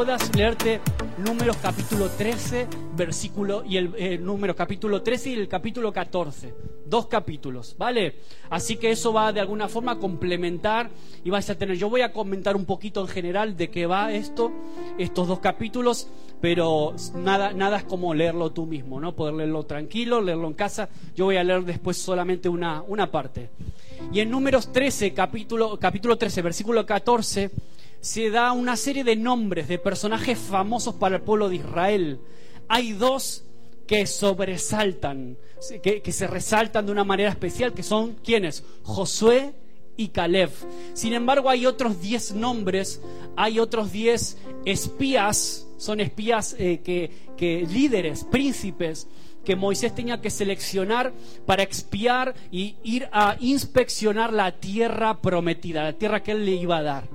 puedas leerte números capítulo 13, versículo y el eh, número capítulo 13 y el capítulo 14. Dos capítulos, ¿vale? Así que eso va de alguna forma a complementar y vais a tener. Yo voy a comentar un poquito en general de qué va esto, estos dos capítulos, pero nada, nada es como leerlo tú mismo, ¿no? Poder leerlo tranquilo, leerlo en casa. Yo voy a leer después solamente una, una parte. Y en números 13, capítulo, capítulo 13, versículo 14 se da una serie de nombres de personajes famosos para el pueblo de Israel. Hay dos que sobresaltan, que, se resaltan de una manera especial, que son ¿quiénes? Josué y Caleb. Sin embargo, hay otros diez nombres, hay otros diez espías, son espías eh, que líderes, príncipes, que Moisés tenía que seleccionar para expiar y ir a inspeccionar la tierra prometida, la tierra que él le iba a dar.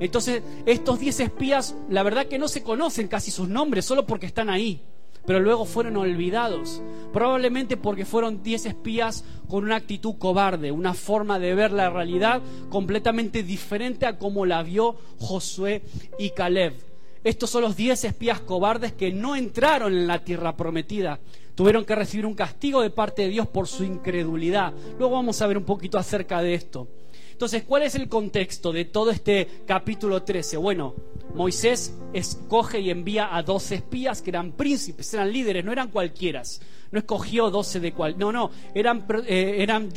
Entonces, estos diez espías, la verdad que no se conocen casi sus nombres, solo porque están ahí, pero luego fueron olvidados, probablemente porque fueron diez espías con una actitud cobarde, una forma de ver la realidad completamente diferente a como la vio Josué y Caleb. Estos son los diez espías cobardes que no entraron en la tierra prometida, tuvieron que recibir un castigo de parte de Dios por su incredulidad. Luego vamos a ver un poquito acerca de esto. Entonces, ¿cuál es el contexto de todo este capítulo 13? Bueno, Moisés escoge y envía a 12 espías que eran príncipes, eran líderes, no eran cualquiera. No escogió 12 de cual. No, no, eran, eh, eran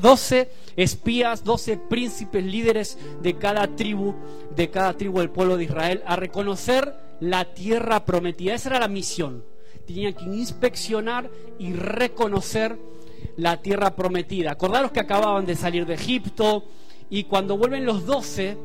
12 espías, 12 príncipes líderes de cada tribu, de cada tribu del pueblo de Israel, a reconocer la tierra prometida. Esa era la misión tenían que inspeccionar y reconocer la tierra prometida. Acordaros que acababan de salir de Egipto y cuando vuelven los doce,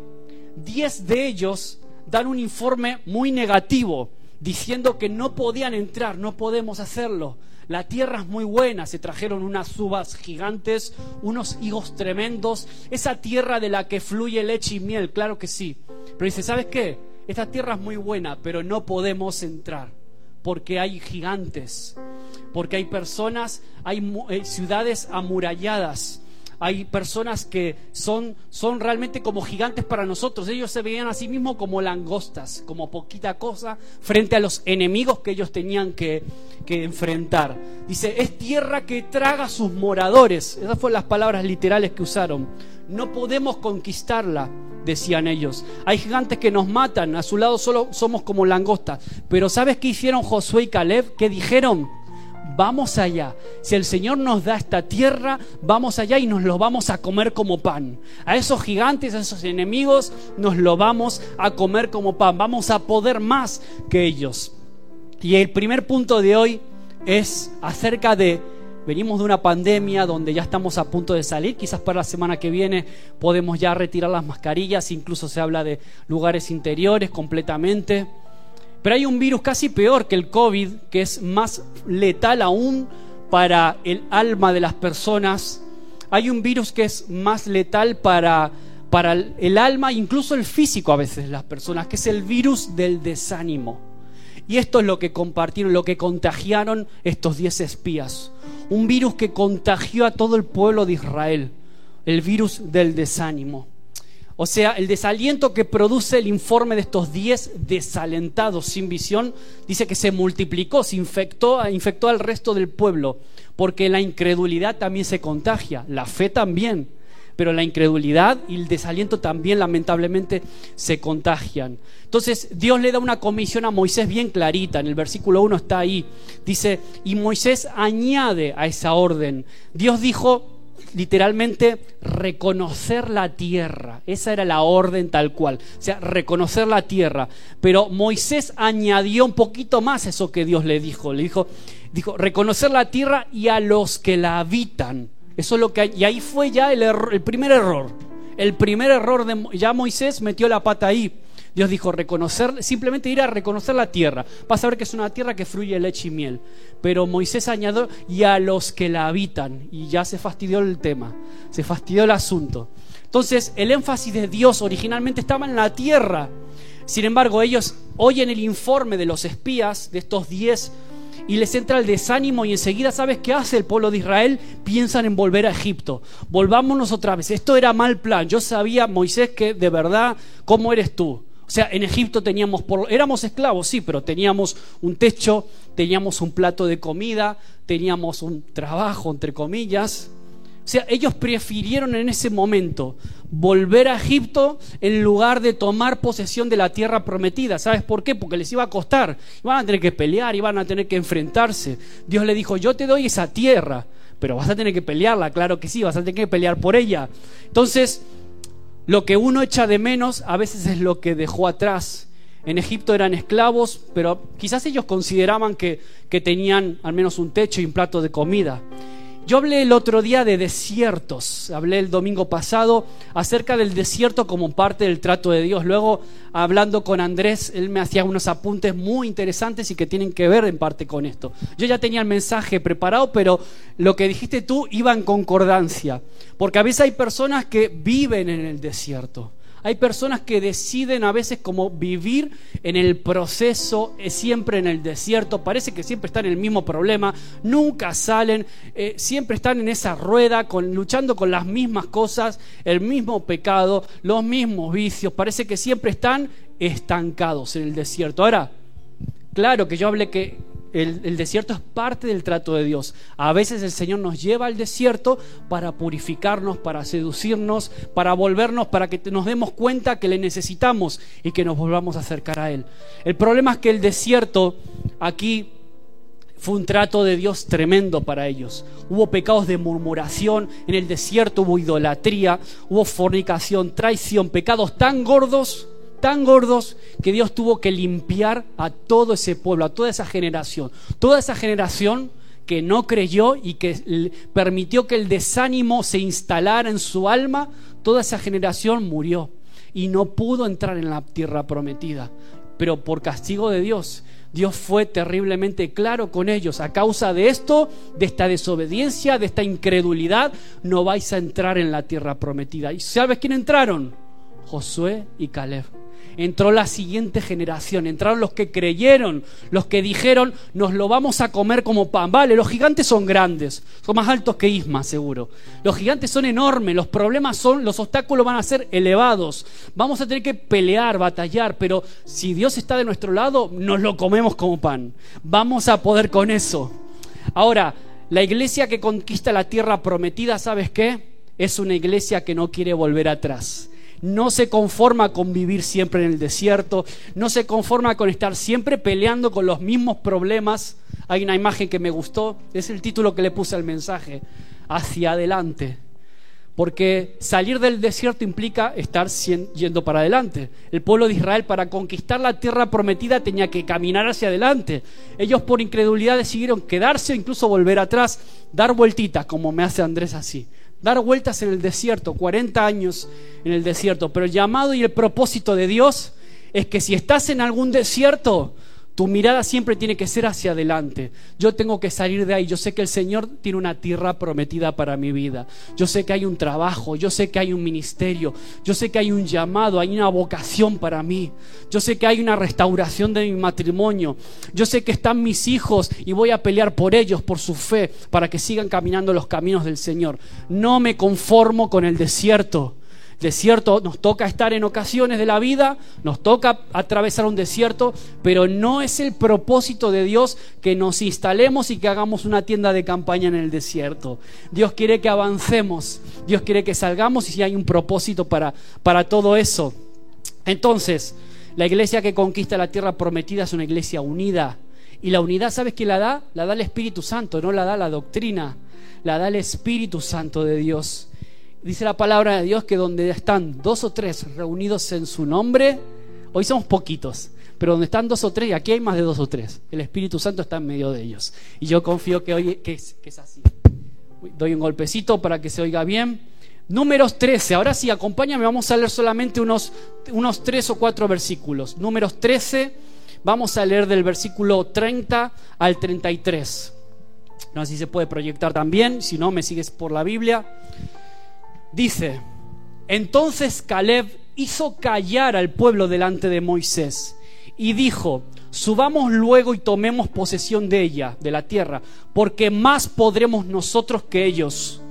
diez de ellos dan un informe muy negativo, diciendo que no podían entrar, no podemos hacerlo. La tierra es muy buena, se trajeron unas uvas gigantes, unos higos tremendos, esa tierra de la que fluye leche y miel, claro que sí. Pero dice, ¿sabes qué? Esta tierra es muy buena, pero no podemos entrar porque hay gigantes, porque hay personas, hay eh, ciudades amuralladas, hay personas que son, son realmente como gigantes para nosotros. Ellos se veían a sí mismos como langostas, como poquita cosa frente a los enemigos que ellos tenían que, que enfrentar. Dice, es tierra que traga sus moradores. Esas fueron las palabras literales que usaron. No podemos conquistarla decían ellos. Hay gigantes que nos matan, a su lado solo somos como langostas. Pero ¿sabes qué hicieron Josué y Caleb? ¿Qué dijeron? Vamos allá. Si el Señor nos da esta tierra, vamos allá y nos lo vamos a comer como pan. A esos gigantes, a esos enemigos, nos lo vamos a comer como pan. Vamos a poder más que ellos. Y el primer punto de hoy es acerca de Venimos de una pandemia donde ya estamos a punto de salir, quizás para la semana que viene podemos ya retirar las mascarillas, incluso se habla de lugares interiores completamente. Pero hay un virus casi peor que el COVID, que es más letal aún para el alma de las personas. Hay un virus que es más letal para, para el alma, incluso el físico a veces de las personas, que es el virus del desánimo. Y esto es lo que compartieron, lo que contagiaron estos diez espías. Un virus que contagió a todo el pueblo de Israel. El virus del desánimo. O sea, el desaliento que produce el informe de estos diez desalentados sin visión, dice que se multiplicó, se infectó, infectó al resto del pueblo, porque la incredulidad también se contagia, la fe también pero la incredulidad y el desaliento también lamentablemente se contagian. Entonces Dios le da una comisión a Moisés bien clarita, en el versículo 1 está ahí, dice, y Moisés añade a esa orden, Dios dijo literalmente reconocer la tierra, esa era la orden tal cual, o sea, reconocer la tierra, pero Moisés añadió un poquito más eso que Dios le dijo, le dijo, dijo, reconocer la tierra y a los que la habitan. Eso es lo que y ahí fue ya el, el primer error. El primer error de ya Moisés metió la pata ahí. Dios dijo reconocer, simplemente ir a reconocer la tierra. Vas a ver que es una tierra que fluye leche y miel. Pero Moisés añadió y a los que la habitan. Y ya se fastidió el tema, se fastidió el asunto. Entonces el énfasis de Dios originalmente estaba en la tierra. Sin embargo, ellos oyen el informe de los espías, de estos diez y les entra el desánimo y enseguida, ¿sabes qué hace el pueblo de Israel? Piensan en volver a Egipto. Volvámonos otra vez. Esto era mal plan. Yo sabía, Moisés, que de verdad, ¿cómo eres tú? O sea, en Egipto teníamos, por, éramos esclavos, sí, pero teníamos un techo, teníamos un plato de comida, teníamos un trabajo, entre comillas. O sea, ellos prefirieron en ese momento volver a Egipto en lugar de tomar posesión de la tierra prometida. ¿Sabes por qué? Porque les iba a costar. Iban a tener que pelear, iban a tener que enfrentarse. Dios le dijo, yo te doy esa tierra, pero vas a tener que pelearla, claro que sí, vas a tener que pelear por ella. Entonces, lo que uno echa de menos a veces es lo que dejó atrás. En Egipto eran esclavos, pero quizás ellos consideraban que, que tenían al menos un techo y un plato de comida. Yo hablé el otro día de desiertos, hablé el domingo pasado acerca del desierto como parte del trato de Dios. Luego, hablando con Andrés, él me hacía unos apuntes muy interesantes y que tienen que ver en parte con esto. Yo ya tenía el mensaje preparado, pero lo que dijiste tú iba en concordancia, porque a veces hay personas que viven en el desierto. Hay personas que deciden a veces como vivir en el proceso, eh, siempre en el desierto, parece que siempre están en el mismo problema, nunca salen, eh, siempre están en esa rueda, luchando con las mismas cosas, el mismo pecado, los mismos vicios, parece que siempre están estancados en el desierto. Ahora, claro que yo hablé que el, desierto es parte del trato de Dios. A veces el Señor nos lleva al desierto para purificarnos, para seducirnos, para volvernos, para que nos demos cuenta que le necesitamos y que nos volvamos a acercar a Él. El problema es que el desierto aquí fue un trato de Dios tremendo para ellos. Hubo pecados de murmuración, en el desierto hubo idolatría, hubo fornicación, traición, pecados tan gordos tan gordos que Dios tuvo que limpiar a todo ese pueblo, a toda esa generación. Toda esa generación que no creyó y que permitió que el desánimo se instalara en su alma, toda esa generación murió y no pudo entrar en la tierra prometida. Pero por castigo de Dios, Dios fue terriblemente claro con ellos. A causa de esto, de esta desobediencia, de esta incredulidad, no vais a entrar en la tierra prometida. ¿Y sabes quién entraron? Josué y Caleb entró la siguiente generación, entraron los que creyeron, los que dijeron, nos lo vamos a comer como pan. Vale, los gigantes son grandes, son más altos que Isma, seguro. Los gigantes son enormes, los problemas son, los obstáculos van a ser elevados. Vamos a tener que pelear, batallar, pero si Dios está de nuestro lado, nos lo comemos como pan. Vamos a poder con eso. Ahora, la iglesia que conquista la tierra prometida, ¿sabes qué? Es una iglesia que no quiere volver atrás no se conforma con vivir siempre en el desierto, no se conforma con estar siempre peleando con los mismos problemas. Hay una imagen que me gustó, es el título que le puse al mensaje, hacia adelante. Porque salir del desierto implica estar yendo para adelante. El pueblo de Israel para conquistar la tierra prometida tenía que caminar hacia adelante. Ellos por incredulidad decidieron quedarse incluso volver atrás, dar vueltitas, como me hace Andrés así dar vueltas en el desierto, 40 años en el desierto. Pero el llamado y el propósito de Dios es que si estás en algún desierto, tu mirada siempre tiene que ser hacia adelante. Yo tengo que salir de ahí. Yo sé que el Señor tiene una tierra prometida para mi vida. Yo sé que hay un trabajo, yo sé que hay un ministerio, yo sé que hay un llamado, hay una vocación para mí. Yo sé que hay una restauración de mi matrimonio. Yo sé que están mis hijos y voy a pelear por ellos, por su fe, para que sigan caminando los caminos del Señor. No me conformo con el desierto desierto nos toca estar en ocasiones de la vida, nos toca atravesar un desierto, pero no es el propósito de Dios que nos instalemos y que hagamos una tienda de campaña en el desierto. Dios quiere que avancemos, Dios quiere que salgamos y si hay un propósito para, para todo eso. Entonces, la iglesia que conquista la tierra prometida es una iglesia unida. Y la unidad, ¿sabes quién la da? La da el Espíritu Santo, no la da la doctrina, la da el Espíritu Santo de Dios. Dice la palabra de Dios que donde están dos o tres reunidos en su nombre, hoy somos poquitos, pero donde están dos o tres, y aquí hay más de dos o tres, el Espíritu Santo está en medio de ellos. Y yo confío que hoy que es, así. Doy un golpecito para que se oiga bien. Números 13, ahora sí, acompáñame, vamos a leer solamente unos, unos tres o cuatro versículos. Números 13, vamos a leer del versículo 30 al 33. No sé si se puede proyectar también, si no, me sigues por la Biblia. Dice, entonces Caleb hizo callar al pueblo delante de Moisés y dijo, subamos luego y tomemos posesión de ella, de la tierra, porque más podremos nosotros que ellos.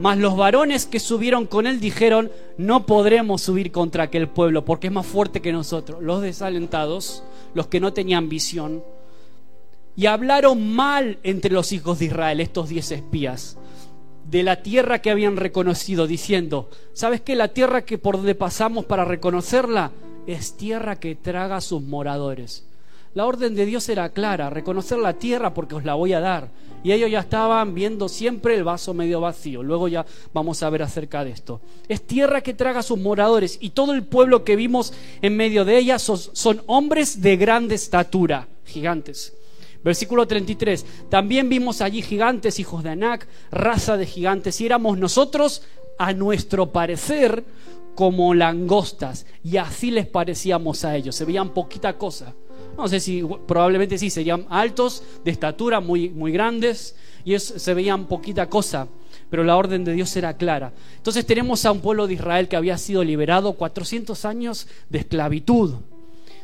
Mas los varones que subieron con él dijeron, no podremos subir contra aquel pueblo porque es más fuerte que nosotros. Los desalentados, los que no tenían visión, y hablaron mal entre los hijos de Israel, estos diez espías, de la tierra que habían reconocido, diciendo, ¿sabes qué? La tierra que por donde pasamos para reconocerla es tierra que traga a sus moradores. La orden de Dios era clara, reconocer la tierra porque os la voy a dar. Y ellos ya estaban viendo siempre el vaso medio vacío. Luego ya vamos a ver acerca de esto. Es tierra que traga a sus moradores y todo el pueblo que vimos en medio de ella son, hombres de grande estatura, gigantes. Versículo 33. También vimos allí gigantes, hijos de Anac, raza de gigantes, y éramos nosotros, a nuestro parecer, como langostas, y así les parecíamos a ellos. Se veían poquita cosa no sé si, probablemente sí, serían altos, de estatura, muy, muy grandes, y se veían poquita cosa, pero la orden de Dios era clara. Entonces tenemos a un pueblo de Israel que había sido liberado 400 años de esclavitud.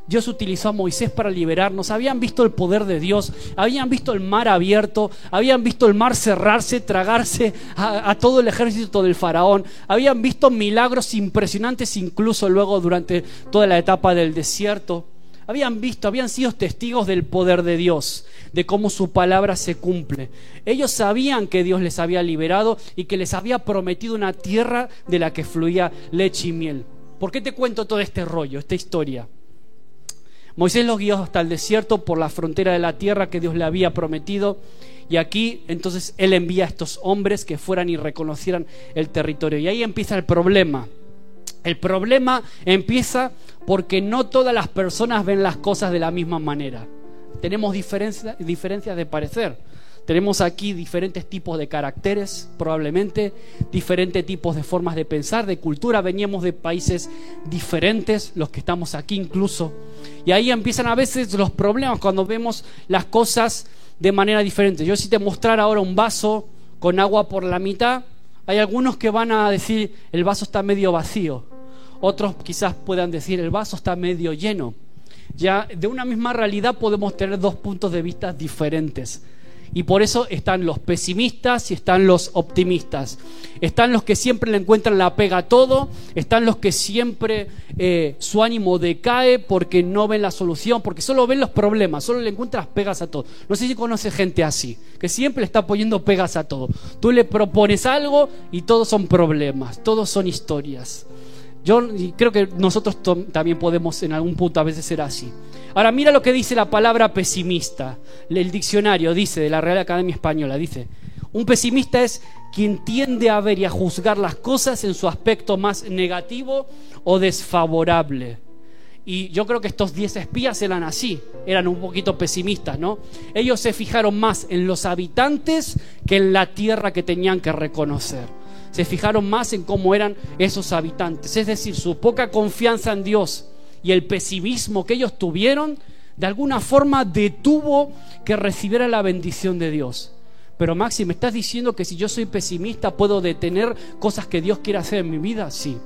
Dios utilizó a Moisés para liberarnos. Habían visto el poder de Dios, habían visto el mar abierto, habían visto el mar cerrarse, tragarse a, todo el ejército del faraón, habían visto milagros impresionantes incluso luego durante toda la etapa del desierto habían visto, habían sido testigos del poder de Dios, de cómo su palabra se cumple. Ellos sabían que Dios les había liberado y que les había prometido una tierra de la que fluía leche y miel. ¿Por qué te cuento todo este rollo, esta historia? Moisés los guió hasta el desierto por la frontera de la tierra que Dios le había prometido. Y aquí entonces Él envía a estos hombres que fueran y reconocieran el territorio. Y ahí empieza el problema. El problema empieza porque no todas las personas ven las cosas de la misma manera. Tenemos diferencias de parecer. Tenemos aquí diferentes tipos de caracteres, probablemente, diferentes tipos de formas de pensar, de cultura. Veníamos de países diferentes, los que estamos aquí incluso. Y ahí empiezan a veces los problemas cuando vemos las cosas de manera diferente. Yo si te mostrara ahora un vaso con agua por la mitad, hay algunos que van a decir el vaso está medio vacío. Otros quizás puedan decir el vaso está medio lleno. Ya de una misma realidad podemos tener dos puntos de vista diferentes. Y por eso están los pesimistas y están los optimistas. Están los que siempre le encuentran la pega a todo, están los que siempre eh, su ánimo decae porque no ven la solución, porque solo ven los problemas, solo le encuentran las pegas a todo. No sé si conoce gente así, que siempre le está poniendo pegas a todo. Tú le propones algo y todos son problemas, todos son historias. Yo creo que nosotros también podemos en algún punto a veces ser así. Ahora mira lo que dice la palabra pesimista. El diccionario dice de la Real Academia Española, dice, un pesimista es quien tiende a ver y a juzgar las cosas en su aspecto más negativo o desfavorable. Y yo creo que estos diez espías eran así, eran un poquito pesimistas, ¿no? Ellos se fijaron más en los habitantes que en la tierra que tenían que reconocer se fijaron más en cómo eran esos habitantes. Es decir, su poca confianza en Dios y el pesimismo que ellos tuvieron, de alguna forma detuvo que recibiera la bendición de Dios. Pero Maxi, ¿me estás diciendo que si yo soy pesimista puedo detener cosas que Dios quiere hacer en mi vida? Sí.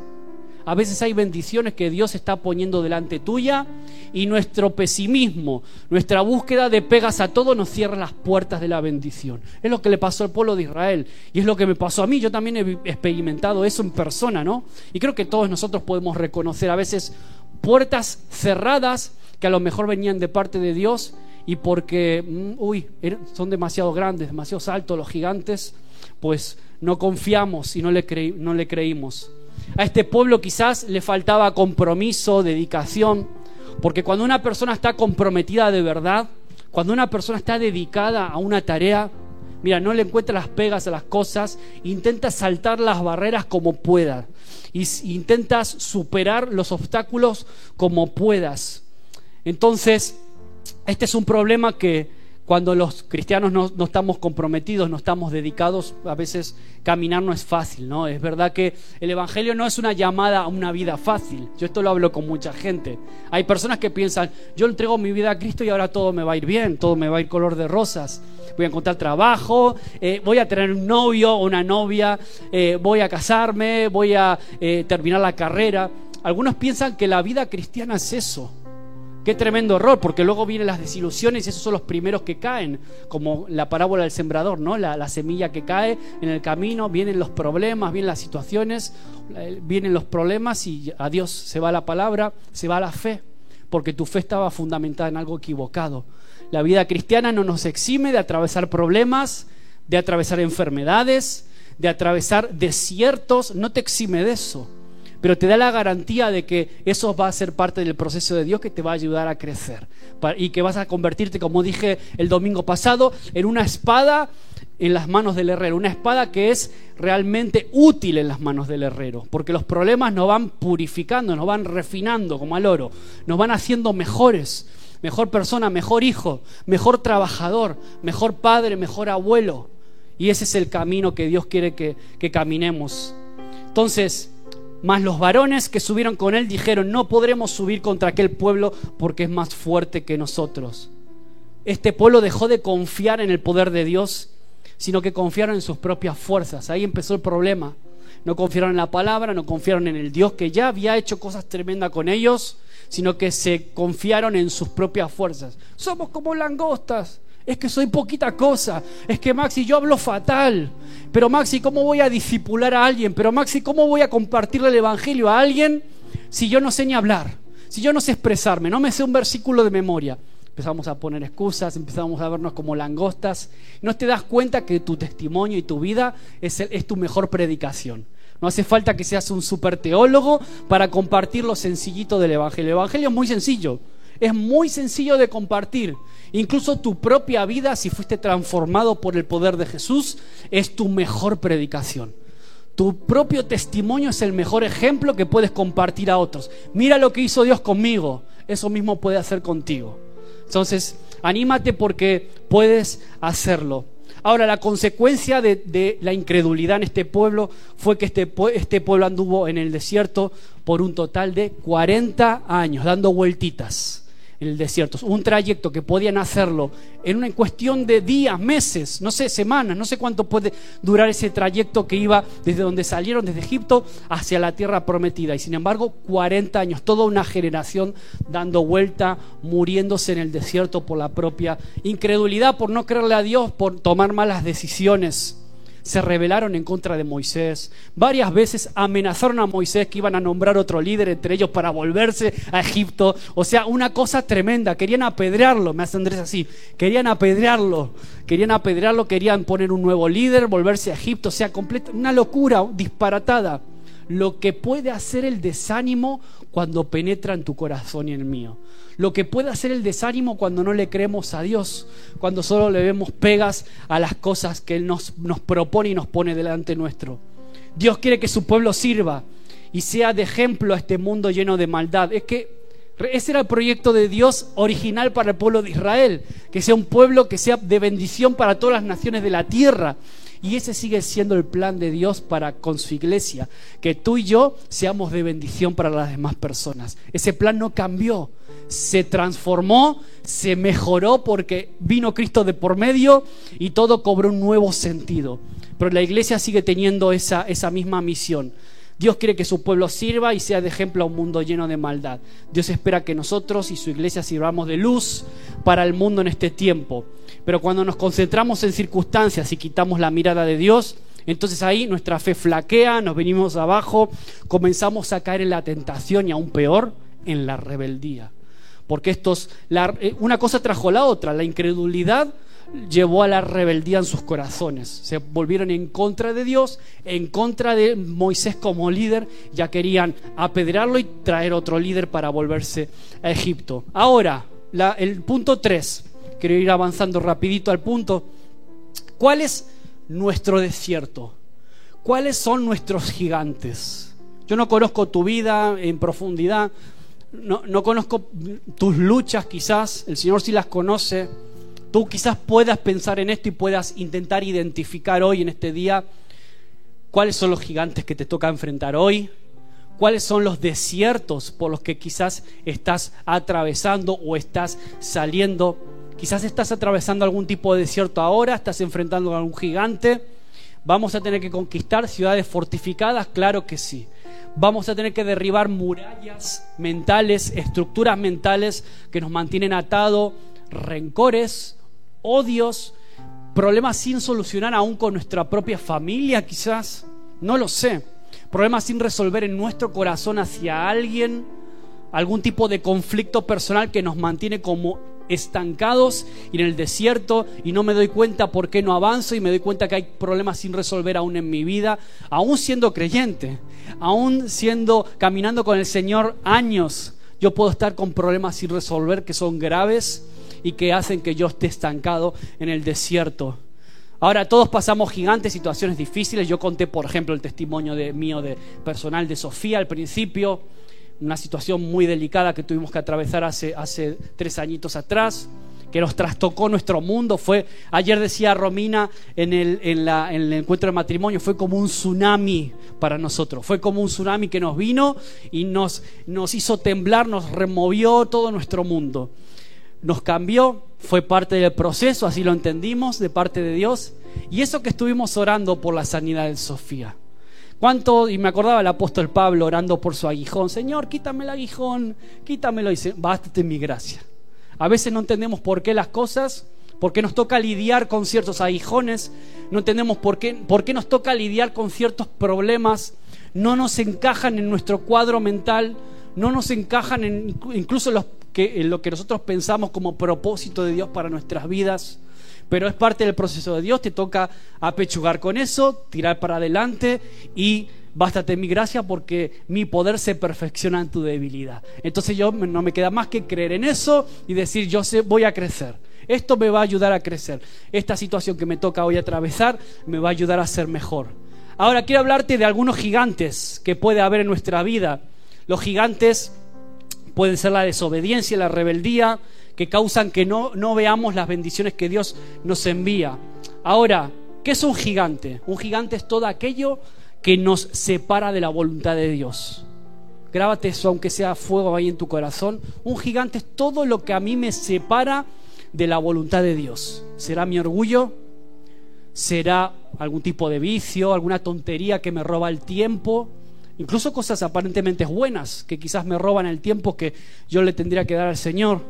A veces hay bendiciones que Dios está poniendo delante tuya y nuestro pesimismo, nuestra búsqueda de pegas a todo nos cierra las puertas de la bendición. Es lo que le pasó al pueblo de Israel y es lo que me pasó a mí. Yo también he experimentado eso en persona, ¿no? Y creo que todos nosotros podemos reconocer a veces puertas cerradas que a lo mejor venían de parte de Dios y porque, mm, uy, er, son demasiado grandes, demasiado altos los gigantes, pues no confiamos y no le, no le creímos. A este pueblo quizás le faltaba compromiso, dedicación, porque cuando una persona está comprometida de verdad, cuando una persona está dedicada a una tarea, mira, no le encuentra las pegas a las cosas, intenta saltar las barreras como pueda, y intentas superar los obstáculos como puedas. Entonces, este es un problema que cuando los cristianos no, estamos comprometidos, no estamos dedicados, a veces caminar no es fácil, ¿no? Es verdad que el Evangelio no es una llamada a una vida fácil. Yo esto lo hablo con mucha gente. Hay personas que piensan, yo entrego mi vida a Cristo y ahora todo me va a ir bien, todo me va a ir color de rosas. Voy a encontrar trabajo, eh, voy a tener un novio o una novia, eh, voy a casarme, voy a eh, terminar la carrera. Algunos piensan que la vida cristiana es eso Qué tremendo error, porque luego vienen las desilusiones y esos son los primeros que caen, como la parábola del sembrador, ¿no? La, semilla que cae en el camino, vienen los problemas, vienen las situaciones, eh, vienen los problemas y adiós, se va la palabra, se va la fe, porque tu fe estaba fundamentada en algo equivocado. La vida cristiana no nos exime de atravesar problemas, de atravesar enfermedades, de atravesar desiertos, no te exime de eso pero te da la garantía de que eso va a ser parte del proceso de Dios que te va a ayudar a crecer. Y que vas a convertirte, como dije el domingo pasado, en una espada en las manos del herrero, una espada que es realmente útil en las manos del herrero, porque los problemas nos van purificando, nos van refinando como al oro, nos van haciendo mejores, mejor persona, mejor hijo, mejor trabajador, mejor padre, mejor abuelo. Y ese es el camino que Dios quiere que, que caminemos. Entonces, mas los varones que subieron con él dijeron, no podremos subir contra aquel pueblo porque es más fuerte que nosotros. Este pueblo dejó de confiar en el poder de Dios, sino que confiaron en sus propias fuerzas. Ahí empezó el problema. No confiaron en la palabra, no confiaron en el Dios que ya había hecho cosas tremendas con ellos, sino que se confiaron en sus propias fuerzas. Somos como langostas. Es que soy poquita cosa. Es que Maxi, yo hablo fatal. Pero Maxi, ¿cómo voy a disipular a alguien? Pero Maxi, ¿cómo voy a compartirle el Evangelio a alguien si yo no sé ni hablar? Si yo no sé expresarme, no me sé un versículo de memoria. Empezamos a poner excusas, empezamos a vernos como langostas. No te das cuenta que tu testimonio y tu vida es, tu mejor predicación. No hace falta que seas un super teólogo para compartir lo sencillito del Evangelio. El Evangelio es muy sencillo. Es muy sencillo de compartir. Incluso tu propia vida, si fuiste transformado por el poder de Jesús, es tu mejor predicación. Tu propio testimonio es el mejor ejemplo que puedes compartir a otros. Mira lo que hizo Dios conmigo. Eso mismo puede hacer contigo. Entonces, anímate porque puedes hacerlo. Ahora, la consecuencia de, la incredulidad en este pueblo fue que este, este pueblo anduvo en el desierto por un total de 40 años, dando vueltitas el desierto. Un trayecto que podían hacerlo en una cuestión de días, meses, no sé, semanas, no sé cuánto puede durar ese trayecto que iba desde donde salieron, desde Egipto, hacia la tierra prometida. Y sin embargo, 40 años, toda una generación dando vuelta, muriéndose en el desierto por la propia incredulidad, por no creerle a Dios, por tomar malas decisiones se rebelaron en contra de Moisés. Varias veces amenazaron a Moisés que iban a nombrar otro líder entre ellos para volverse a Egipto. O sea, una cosa tremenda. Querían apedrearlo, me hace así. Querían apedrearlo. Querían apedrearlo, querían poner un nuevo líder, volverse a Egipto. O sea, una locura disparatada. Lo que puede hacer el desánimo cuando penetra en tu corazón y en el mío lo que puede hacer el desánimo cuando no le creemos a Dios, cuando solo le vemos pegas a las cosas que Él nos, nos propone y nos pone delante nuestro. Dios quiere que su pueblo sirva y sea de ejemplo a este mundo lleno de maldad. Es que ese era el proyecto de Dios original para el pueblo de Israel, que sea un pueblo que sea de bendición para todas las naciones de la tierra. Y ese sigue siendo el plan de Dios para con su iglesia, que tú y yo seamos de bendición para las demás personas. Ese plan no cambió se transformó, se mejoró porque vino Cristo de por medio y todo cobró un nuevo sentido. Pero la iglesia sigue teniendo esa, esa misma misión. Dios quiere que su pueblo sirva y sea de ejemplo a un mundo lleno de maldad. Dios espera que nosotros y su iglesia sirvamos de luz para el mundo en este tiempo. Pero cuando nos concentramos en circunstancias y quitamos la mirada de Dios, entonces ahí nuestra fe flaquea, nos venimos abajo, comenzamos a caer en la tentación y aún peor, en la rebeldía. Porque estos, eh, una cosa trajo la otra, la incredulidad llevó a la rebeldía en sus corazones. Se volvieron en contra de Dios, en contra de Moisés como líder, ya querían apedrearlo y traer otro líder para volverse a Egipto. Ahora, el punto 3, quiero ir avanzando rapidito al punto, ¿cuál es nuestro desierto? ¿Cuáles son nuestros gigantes? Yo no conozco tu vida en profundidad, no, conozco tus luchas quizás, el Señor sí las conoce. Tú quizás puedas pensar en esto y puedas intentar identificar hoy en este día cuáles son los gigantes que te toca enfrentar hoy, cuáles son los desiertos por los que quizás estás atravesando o estás saliendo. Quizás estás atravesando algún tipo de desierto ahora, estás enfrentando a algún gigante. ¿Vamos a tener que conquistar ciudades fortificadas? Claro que sí. Vamos a tener que derribar murallas mentales, estructuras mentales que nos mantienen atados, rencores, odios, problemas sin solucionar aún con nuestra propia familia quizás, no lo sé, problemas sin resolver en nuestro corazón hacia alguien, algún tipo de conflicto personal que nos mantiene como estancados y en el desierto y no me doy cuenta por qué no avanzo y me doy cuenta que hay problemas sin resolver aún en mi vida, aún siendo creyente, aún siendo caminando con el Señor años, yo puedo estar con problemas sin resolver que son graves y que hacen que yo esté estancado en el desierto. Ahora todos pasamos gigantes situaciones difíciles. Yo conté, por ejemplo, el testimonio de, mío de personal de Sofía al principio una situación muy delicada que tuvimos que atravesar hace, hace tres añitos atrás, que nos trastocó nuestro mundo. Fue, ayer decía Romina en el, en, la, el encuentro de matrimonio, fue como un tsunami para nosotros. Fue como un tsunami que nos vino y nos, nos hizo temblar, nos removió todo nuestro mundo. Nos cambió, fue parte del proceso, así lo entendimos, de parte de Dios. Y eso que estuvimos orando por la sanidad de Sofía. ¿Cuánto? Y me acordaba el apóstol Pablo orando por su aguijón. Señor, quítame el aguijón, quítamelo. Y dice, bástate mi gracia. A veces no entendemos por qué las cosas, por qué nos toca lidiar con ciertos aguijones, no entendemos por qué, por qué nos toca lidiar con ciertos problemas, no nos encajan en nuestro cuadro mental, no nos encajan en incluso los que, en lo que nosotros pensamos como propósito de Dios para nuestras vidas pero es parte del proceso de Dios, te toca apechugar con eso, tirar para adelante y bástate mi gracia porque mi poder se perfecciona en tu debilidad. Entonces yo no me queda más que creer en eso y decir yo sé, voy a crecer. Esto me va a ayudar a crecer. Esta situación que me toca hoy atravesar me va a ayudar a ser mejor. Ahora quiero hablarte de algunos gigantes que puede haber en nuestra vida. Los gigantes pueden ser la desobediencia, la rebeldía, que causan que no, no veamos las bendiciones que Dios nos envía. Ahora, ¿qué es un gigante? Un gigante es todo aquello que nos separa de la voluntad de Dios. Grábate eso, aunque sea fuego ahí en tu corazón. Un gigante es todo lo que a mí me separa de la voluntad de Dios. ¿Será mi orgullo? ¿Será algún tipo de vicio, alguna tontería que me roba el tiempo? Incluso cosas aparentemente buenas que quizás me roban el tiempo que yo le tendría que dar al Señor.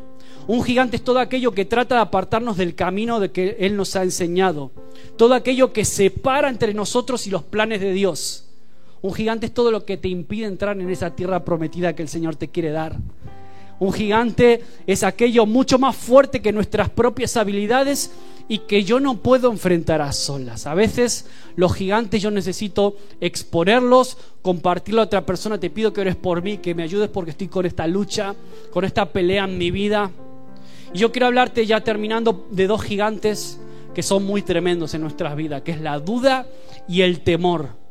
Un gigante es todo aquello que trata de apartarnos del camino de que Él nos ha enseñado. Todo aquello que separa entre nosotros y los planes de Dios. Un gigante es todo lo que te impide entrar en esa tierra prometida que el Señor te quiere dar. Un gigante es aquello mucho más fuerte que nuestras propias habilidades y que yo no puedo enfrentar a solas. A veces los gigantes yo necesito exponerlos, compartirlo a otra persona. Te pido que ores por mí, que me ayudes porque estoy con esta lucha, con esta pelea en mi vida. Y yo quiero hablarte ya terminando de dos gigantes que son muy tremendos en nuestras vidas, que es la duda y el temor.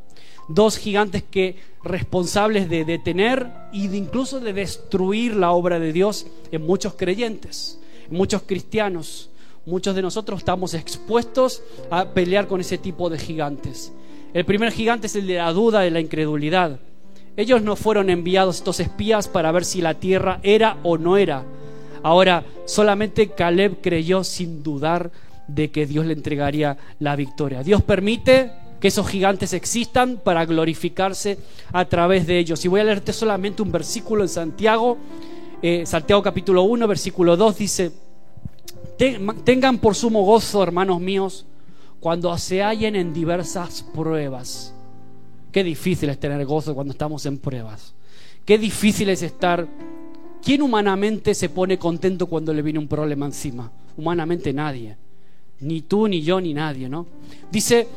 Dos gigantes que responsables de detener y de incluso de destruir la obra de Dios en muchos creyentes, en muchos cristianos. Muchos de nosotros estamos expuestos a pelear con ese tipo de gigantes. El primer gigante es el de la duda, de la incredulidad. Ellos no fueron enviados estos espías para ver si la tierra era o no era Ahora, solamente Caleb creyó sin dudar de que Dios le entregaría la victoria. Dios permite que esos gigantes existan para glorificarse a través de ellos. Y voy a leerte solamente un versículo en Santiago, eh, Santiago capítulo 1, versículo 2 dice, tengan por sumo gozo, hermanos míos, cuando se hallen en diversas pruebas. Qué difícil es tener gozo cuando estamos en pruebas. Qué difícil es estar ¿Quién humanamente se pone contento cuando le viene un problema encima? Humanamente nadie. Ni tú, ni yo, ni nadie, ¿no? Dice,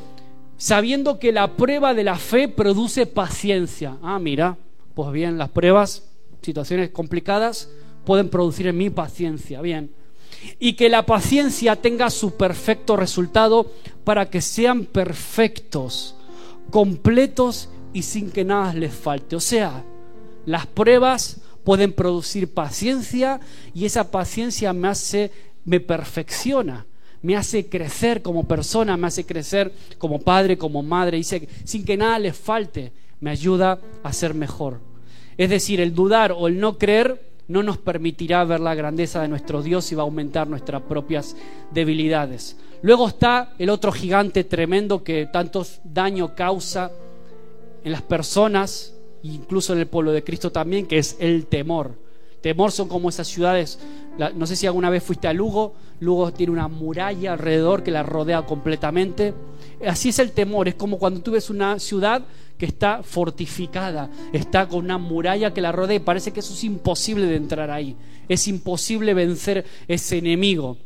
sabiendo que la prueba de la fe produce paciencia. Ah, mira, pues bien, las pruebas, situaciones complicadas, pueden producir en mí paciencia. Bien. Y que la paciencia tenga su perfecto resultado para que sean perfectos, completos y sin que nada les falte. O sea, las pruebas pueden producir paciencia y esa paciencia me hace, me perfecciona, me hace crecer como persona, me hace crecer como padre, como madre, y sin que nada le falte, me ayuda a ser mejor. Es decir, el dudar o el no creer no nos permitirá ver la grandeza de nuestro Dios y va a aumentar nuestras propias debilidades. Luego está el otro gigante tremendo que tanto daño causa en las personas incluso en el pueblo de Cristo también, que es el temor. Temor son como esas ciudades, no sé si alguna vez fuiste a Lugo, Lugo tiene una muralla alrededor que la rodea completamente. Así es el temor, es como cuando tú ves una ciudad que está fortificada, está con una muralla que la rodea y parece que eso es imposible de entrar ahí, es imposible vencer ese enemigo.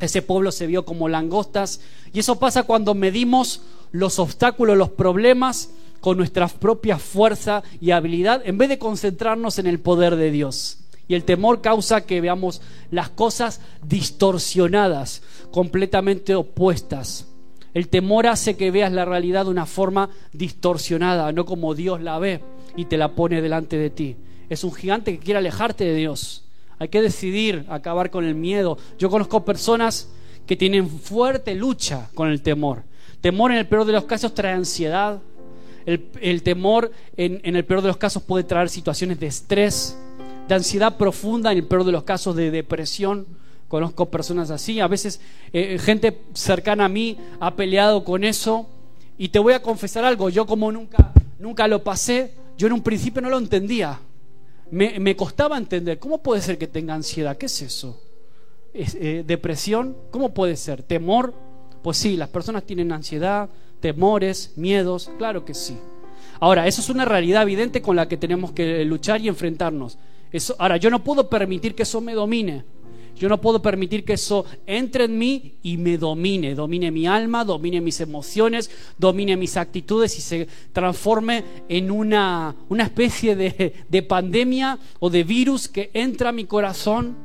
Ese pueblo se vio como langostas y eso pasa cuando medimos los obstáculos, los problemas con nuestra propia fuerza y habilidad en vez de concentrarnos en el poder de Dios. Y el temor causa que veamos las cosas distorsionadas, completamente opuestas. El temor hace que veas la realidad de una forma distorsionada, no como Dios la ve y te la pone delante de ti. Es un gigante que quiere alejarte de Dios. Hay que decidir acabar con el miedo. Yo conozco personas que tienen fuerte lucha con el temor. Temor en el peor de los casos trae ansiedad. El, temor en, en el peor de los casos puede traer situaciones de estrés, de ansiedad profunda, en el peor de los casos de depresión. Conozco personas así, a veces eh, gente cercana a mí ha peleado con eso. Y te voy a confesar algo, yo como nunca, nunca lo pasé, yo en un principio no lo entendía. Me, me costaba entender, ¿cómo puede ser que tenga ansiedad? ¿Qué es eso? Eh, ¿Depresión? ¿Cómo puede ser? ¿Temor? Pues sí, las personas tienen ansiedad, temores, miedos, claro que sí. Ahora, eso es una realidad evidente con la que tenemos que luchar y enfrentarnos ahora, yo no puedo permitir que eso me domine. Yo no puedo permitir que eso entre en mí y me domine, domine mi alma, domine mis emociones, domine mis actitudes y se transforme en una, una especie de, de pandemia o de virus que entra a mi corazón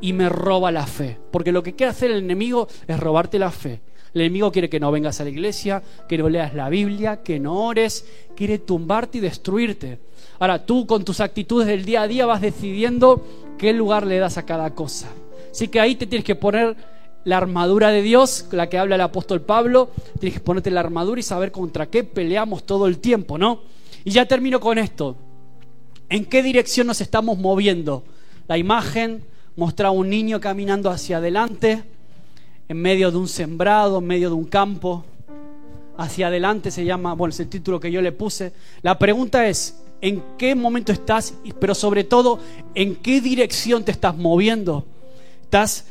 y me roba la fe. Porque lo que quiere hacer el enemigo es robarte la fe. El enemigo quiere que no vengas a la iglesia, que no leas la Biblia, que no ores, quiere tumbarte y destruirte. Ahora tú con tus actitudes del día a día vas decidiendo qué lugar le das a cada cosa. Así que ahí te tienes que poner la armadura de Dios, la que habla el apóstol Pablo, tienes que ponerte la armadura y saber contra qué peleamos todo el tiempo, ¿no? Y ya termino con esto. ¿En qué dirección nos estamos moviendo? La imagen muestra a un niño caminando hacia adelante, en medio de un sembrado, en medio de un campo. Hacia adelante se llama, bueno, es el título que yo le puse. La pregunta es, en qué momento estás, pero sobre todo en qué dirección te estás moviendo. ¿Estás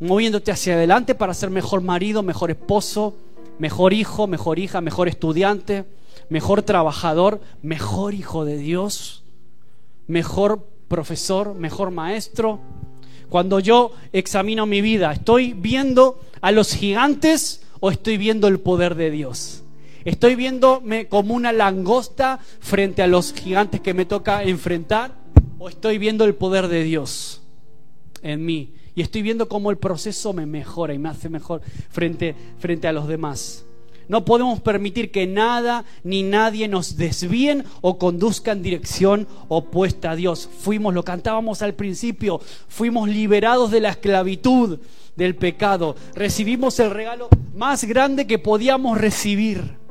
moviéndote hacia adelante para ser mejor marido, mejor esposo, mejor hijo, mejor hija, mejor estudiante, mejor trabajador, mejor hijo de Dios, mejor profesor, mejor maestro? Cuando yo examino mi vida, ¿estoy viendo a los gigantes o estoy viendo el poder de Dios? ¿Estoy viéndome como una langosta frente a los gigantes que me toca enfrentar? ¿O estoy viendo el poder de Dios en mí? Y estoy viendo cómo el proceso me mejora y me hace mejor frente, frente a los demás. No podemos permitir que nada ni nadie nos desvíen o conduzca en dirección opuesta a Dios. Fuimos, lo cantábamos al principio, fuimos liberados de la esclavitud, del pecado. Recibimos el regalo más grande que podíamos recibir.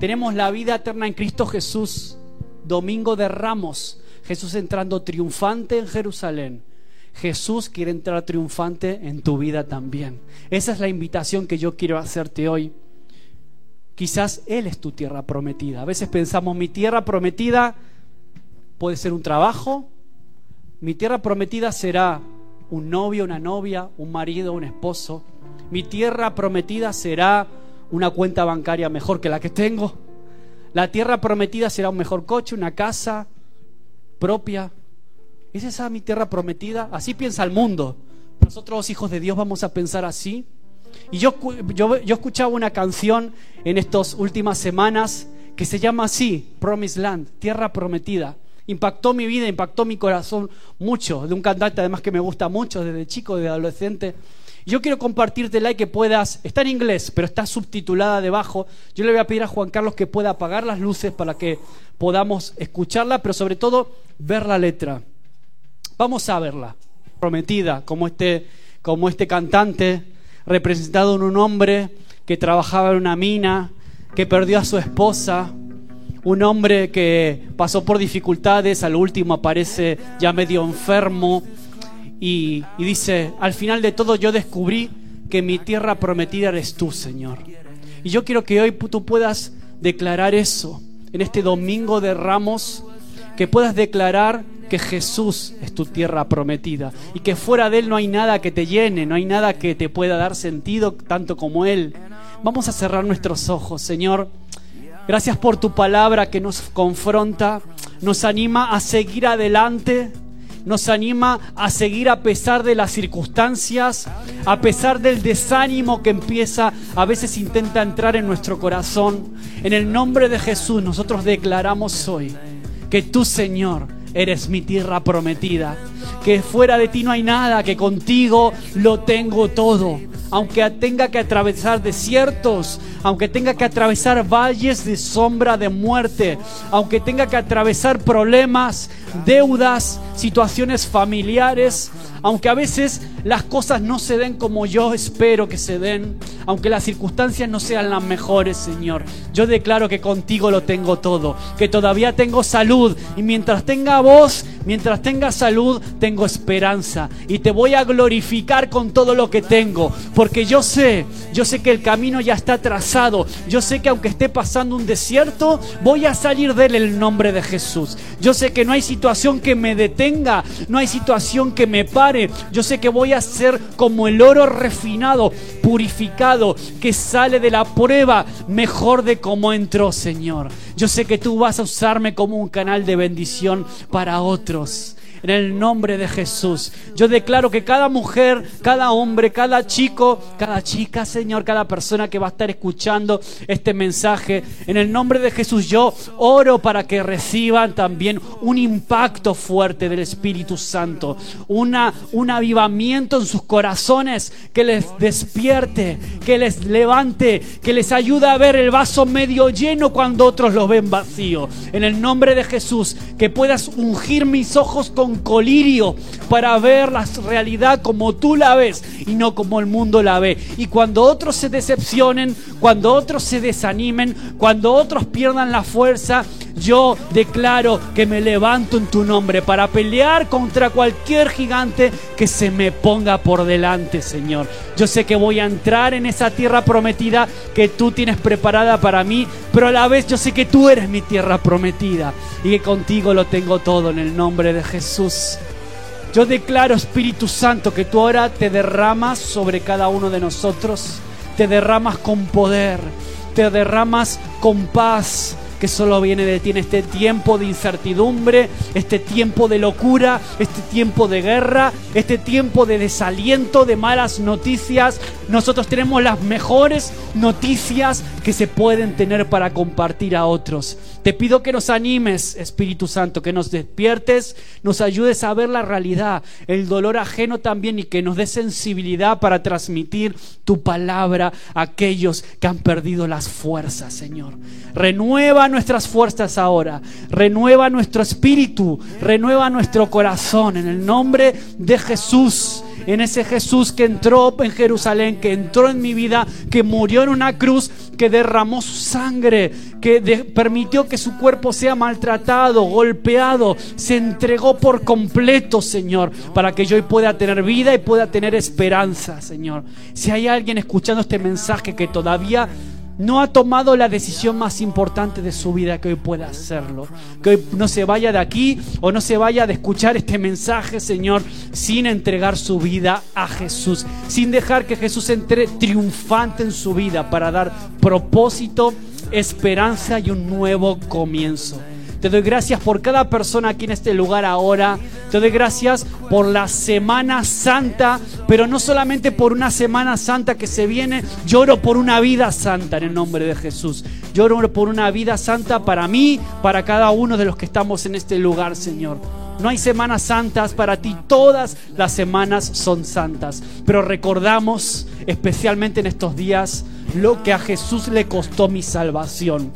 Tenemos la vida eterna en Cristo Jesús. Domingo de Ramos. Jesús entrando triunfante en Jerusalén. Jesús quiere entrar triunfante en tu vida también. Esa es la invitación que yo quiero hacerte hoy. Quizás Él es tu tierra prometida. A veces pensamos, mi tierra prometida puede ser un trabajo, mi tierra prometida será un novio, una novia, un marido, un esposo. Mi tierra prometida será una cuenta bancaria mejor que la que tengo. La tierra prometida será un mejor coche, una casa propia. ¿Es esa mi tierra prometida? Así piensa el mundo. Nosotros hijos de Dios vamos a pensar así. Y yo, yo, yo escuchaba una canción en estas últimas semanas que se llama así, Promised Land, Tierra Prometida. Impactó mi vida, impactó mi corazón mucho, de un cantante además que me gusta mucho desde chico, desde adolescente. Yo quiero compartirte y que puedas, está en inglés, pero está subtitulada debajo. Yo le voy a pedir a Juan Carlos que pueda apagar las luces para que podamos escucharla, pero sobre todo ver la letra. Vamos a verla. Prometida, como este, como este cantante, representado en un hombre que trabajaba en una mina, que perdió a su esposa, un hombre que pasó por dificultades, al último aparece ya medio enfermo y, dice, al final de todo yo descubrí que mi tierra prometida eres tú, Señor. Y yo quiero que hoy tú puedas declarar eso. en este domingo de ramos, que puedas declarar que Jesús es tu tierra prometida y que fuera de Él no hay nada que te llene, no hay nada que te pueda dar sentido tanto como Él. Vamos a cerrar nuestros ojos, Señor. Gracias por tu palabra que nos confronta, nos anima a seguir adelante, nos anima a seguir a pesar de las circunstancias, a pesar del desánimo que empieza, a veces intenta entrar en nuestro corazón. En el nombre de Jesús nosotros declaramos hoy que tú, Señor, eres mi tierra prometida, que fuera de ti no hay nada, que contigo lo tengo todo. Aunque tenga que atravesar desiertos, aunque tenga que atravesar valles de sombra de muerte, aunque tenga que atravesar problemas, deudas, situaciones familiares, aunque a veces las cosas no se den como yo espero que se den, aunque las circunstancias no sean las mejores, Señor. Yo declaro que contigo lo tengo todo, que todavía tengo salud y mientras tenga voz, mientras tenga salud, tengo esperanza. Y te voy a glorificar con todo lo que tengo, porque yo sé, yo sé que el camino ya está trazado, yo sé que aunque esté pasando un desierto, voy a salir de él en el nombre de Jesús. Yo sé que no hay situación que me detenga, no hay situación que me pare. Yo sé que voy a ser como el oro refinado, purificado, que sale de la prueba mejor de cómo entró, Señor. Yo sé que tú vas a usarme como un canal de bendición para otros en el nombre de Jesús. Yo declaro que cada mujer, cada hombre, cada chico, cada chica, Señor, cada persona que va a estar escuchando este mensaje, en el nombre de Jesús yo oro para que reciban también un impacto fuerte del Espíritu Santo, una, un avivamiento en sus corazones que les despierte, que les levante, que les ayude a ver el vaso medio lleno cuando otros lo ven vacío. En el nombre de Jesús, que puedas ungir mis ojos con colirio para ver la realidad como tú la ves y no como el mundo la ve. Y cuando otros se decepcionen, cuando otros se desanimen, cuando otros pierdan la fuerza, yo declaro que me levanto en tu nombre para pelear contra cualquier gigante que se me ponga por delante, Señor. Yo sé que voy a entrar en esa tierra prometida que tú tienes preparada para mí, pero a la vez yo sé que tú eres mi tierra prometida y que contigo lo tengo todo en el nombre de Jesús. Yo declaro, Espíritu Santo, que tú ahora te derramas sobre cada uno de nosotros, te derramas con poder, te derramas con paz, que solo viene de ti en este tiempo de incertidumbre, este tiempo de locura, este tiempo de guerra, este tiempo de desaliento, de malas noticias. Nosotros tenemos las mejores noticias que se pueden tener para compartir a otros. Te pido que nos animes, Espíritu Santo, que nos despiertes, nos ayudes a ver la realidad, el dolor ajeno también y que nos dé sensibilidad para transmitir tu palabra a aquellos que han perdido las fuerzas, Señor. Renueva nuestras fuerzas ahora, renueva nuestro espíritu, renueva nuestro corazón en el nombre de Jesús en ese Jesús que entró en Jerusalén, que entró en mi vida, que murió en una cruz, que derramó su sangre, que permitió que su cuerpo sea maltratado, golpeado, se entregó por completo, Señor, para que yo hoy pueda tener vida y pueda tener esperanza, Señor. Si hay alguien escuchando este mensaje que todavía no ha tomado la decisión más importante de su vida que hoy pueda hacerlo. Que hoy no se vaya de aquí o no se vaya de escuchar este mensaje, Señor, sin entregar su vida a Jesús, sin dejar que Jesús entre triunfante en su vida para dar propósito, esperanza y un nuevo comienzo. Te doy gracias por cada persona aquí en este lugar ahora. Te doy gracias por la Semana Santa, pero no solamente por una Semana Santa que se viene, lloro por una vida santa en el nombre de Jesús. Lloro por una vida santa para mí, para cada uno de los que estamos en este lugar, Señor. No hay semanas santas para ti, todas las semanas son santas. Pero recordamos, especialmente en estos días, lo que a Jesús le costó mi salvación.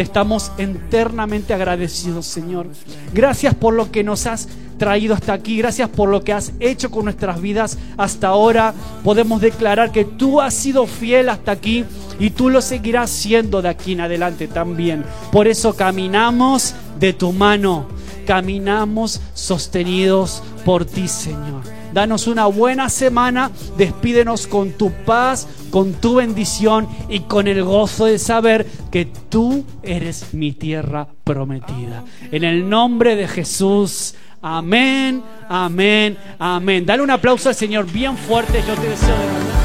Estamos eternamente agradecidos, Señor. Gracias por lo que nos has traído hasta aquí. Gracias por lo que has hecho con nuestras vidas hasta ahora. Podemos declarar que tú has sido fiel hasta aquí y tú lo seguirás siendo de aquí en adelante también. Por eso caminamos de tu mano. Caminamos sostenidos por ti, Señor. Danos una buena semana, despídenos con tu paz, con tu bendición y con el gozo de saber que tú eres mi tierra prometida. En el nombre de Jesús. Amén, amén, amén. Dale un aplauso al Señor bien fuerte. Yo te deseo de verdad.